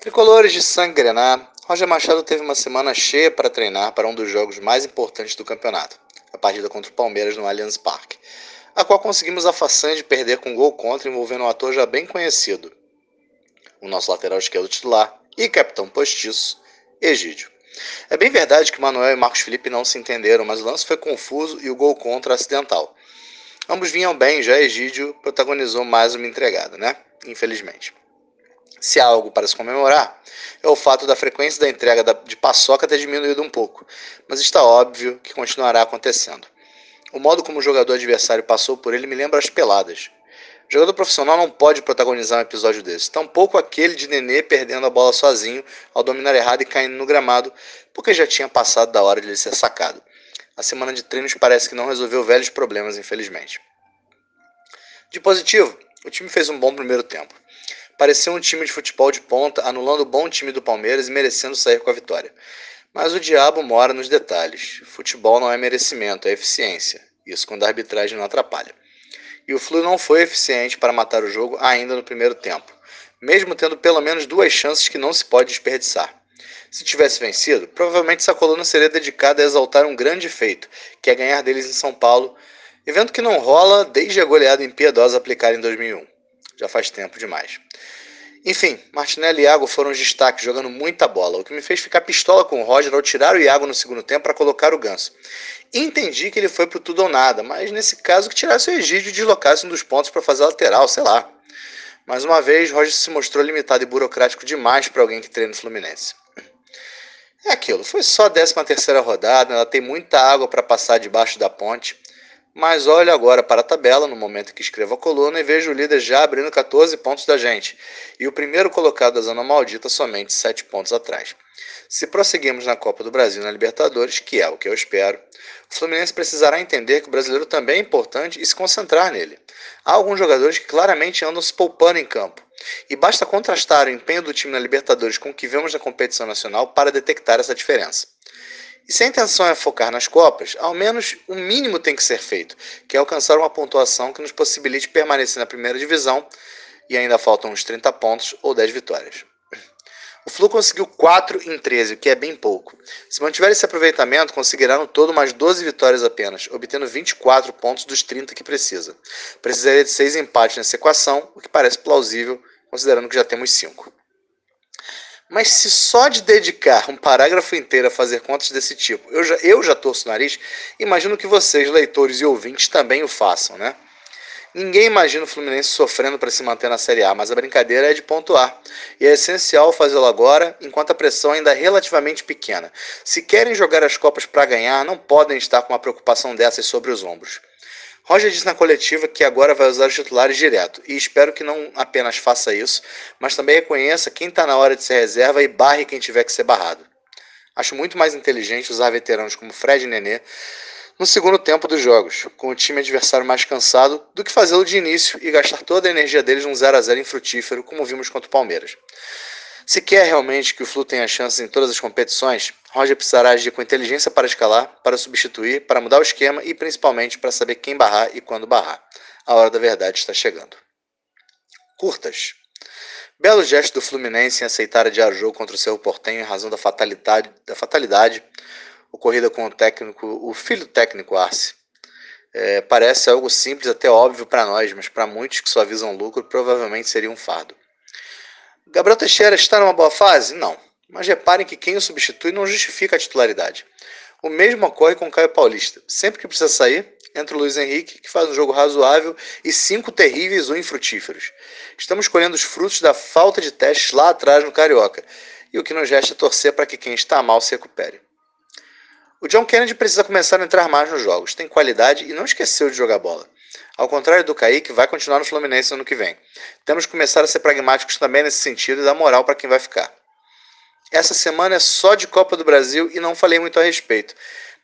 Tricolores de sangue grenar, Roger Machado teve uma semana cheia para treinar para um dos jogos mais importantes do campeonato, a partida contra o Palmeiras no Allianz Parque, a qual conseguimos a façanha de perder com um gol contra envolvendo um ator já bem conhecido, o nosso lateral esquerdo titular e capitão postiço, Egídio. É bem verdade que Manuel e Marcos Felipe não se entenderam, mas o lance foi confuso e o gol contra acidental. Ambos vinham bem, já Egídio protagonizou mais uma entregada, né? Infelizmente. Se há algo para se comemorar, é o fato da frequência da entrega de paçoca ter diminuído um pouco, mas está óbvio que continuará acontecendo. O modo como o jogador adversário passou por ele me lembra as peladas. O jogador profissional não pode protagonizar um episódio desse, tampouco aquele de Nenê perdendo a bola sozinho ao dominar errado e caindo no gramado, porque já tinha passado da hora de ele ser sacado. A semana de treinos parece que não resolveu velhos problemas, infelizmente. De positivo, o time fez um bom primeiro tempo. Pareceu um time de futebol de ponta, anulando o bom time do Palmeiras e merecendo sair com a vitória. Mas o diabo mora nos detalhes. Futebol não é merecimento, é eficiência. Isso quando a arbitragem não atrapalha. E o Flu não foi eficiente para matar o jogo ainda no primeiro tempo, mesmo tendo pelo menos duas chances que não se pode desperdiçar. Se tivesse vencido, provavelmente essa coluna seria dedicada a exaltar um grande feito, que é ganhar deles em São Paulo, evento que não rola desde a goleada impiedosa aplicada em 2001. Já faz tempo demais. Enfim, Martinelli e Iago foram os destaques, jogando muita bola, o que me fez ficar pistola com o Roger ao tirar o Iago no segundo tempo para colocar o Ganso. Entendi que ele foi pro tudo ou nada, mas nesse caso que tirasse o Egídio e deslocasse um dos pontos para fazer a lateral, sei lá. Mais uma vez, Roger se mostrou limitado e burocrático demais para alguém que treina no Fluminense. É aquilo, foi só a 13 terceira rodada, ela tem muita água para passar debaixo da ponte. Mas olho agora para a tabela no momento que escrevo a coluna e vejo o líder já abrindo 14 pontos da gente e o primeiro colocado da zona maldita somente 7 pontos atrás. Se prosseguirmos na Copa do Brasil e na Libertadores, que é o que eu espero, o Fluminense precisará entender que o brasileiro também é importante e se concentrar nele. Há alguns jogadores que claramente andam se poupando em campo. E basta contrastar o empenho do time na Libertadores com o que vemos na competição nacional para detectar essa diferença. E se a intenção é focar nas Copas, ao menos o mínimo tem que ser feito, que é alcançar uma pontuação que nos possibilite permanecer na primeira divisão e ainda faltam uns 30 pontos ou 10 vitórias. O Flu conseguiu 4 em 13, o que é bem pouco. Se mantiver esse aproveitamento, conseguirá no todo mais 12 vitórias apenas, obtendo 24 pontos dos 30 que precisa. Precisaria de 6 empates nessa equação, o que parece plausível, considerando que já temos 5. Mas se só de dedicar um parágrafo inteiro a fazer contas desse tipo, eu já, eu já torço o nariz, imagino que vocês, leitores e ouvintes, também o façam, né? Ninguém imagina o Fluminense sofrendo para se manter na Série A, mas a brincadeira é de pontuar. E é essencial fazê-lo agora, enquanto a pressão ainda é relativamente pequena. Se querem jogar as Copas para ganhar, não podem estar com uma preocupação dessas sobre os ombros. Roger disse na coletiva que agora vai usar os titulares direto e espero que não apenas faça isso, mas também reconheça quem está na hora de ser reserva e barre quem tiver que ser barrado. Acho muito mais inteligente usar veteranos como Fred e Nenê no segundo tempo dos jogos, com o time adversário mais cansado, do que fazê-lo de início e gastar toda a energia deles num 0 a 0 infrutífero, como vimos contra o Palmeiras. Se quer realmente que o Flu tenha chances em todas as competições, Roger precisará agir com inteligência para escalar, para substituir, para mudar o esquema e principalmente para saber quem barrar e quando barrar. A hora da verdade está chegando. Curtas. Belo gesto do Fluminense em aceitar adiar o jogo contra o Cerro Portenho em razão da fatalidade, da fatalidade ocorrida com o técnico, o filho técnico Arce. É, parece algo simples, até óbvio para nós, mas para muitos que só visam lucro, provavelmente seria um fardo. Gabriel Teixeira está numa boa fase? Não. Mas reparem que quem o substitui não justifica a titularidade. O mesmo ocorre com Caio Paulista. Sempre que precisa sair, entra o Luiz Henrique, que faz um jogo razoável, e cinco terríveis ou infrutíferos. Estamos colhendo os frutos da falta de testes lá atrás no Carioca, e o que nos resta é torcer para que quem está mal se recupere. O John Kennedy precisa começar a entrar mais nos jogos, tem qualidade e não esqueceu de jogar bola. Ao contrário do Kaique, vai continuar no Fluminense no ano que vem. Temos que começar a ser pragmáticos também nesse sentido e dar moral para quem vai ficar. Essa semana é só de Copa do Brasil e não falei muito a respeito.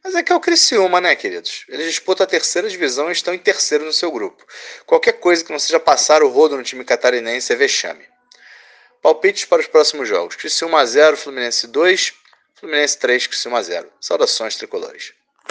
Mas é que é o Criciúma, né, queridos? Eles disputam a terceira divisão e estão em terceiro no seu grupo. Qualquer coisa que não seja passar o rodo no time catarinense é vexame. Palpites para os próximos jogos. Criciúma 0, Fluminense 2, Fluminense 3, Criciúma 0. Saudações tricolores.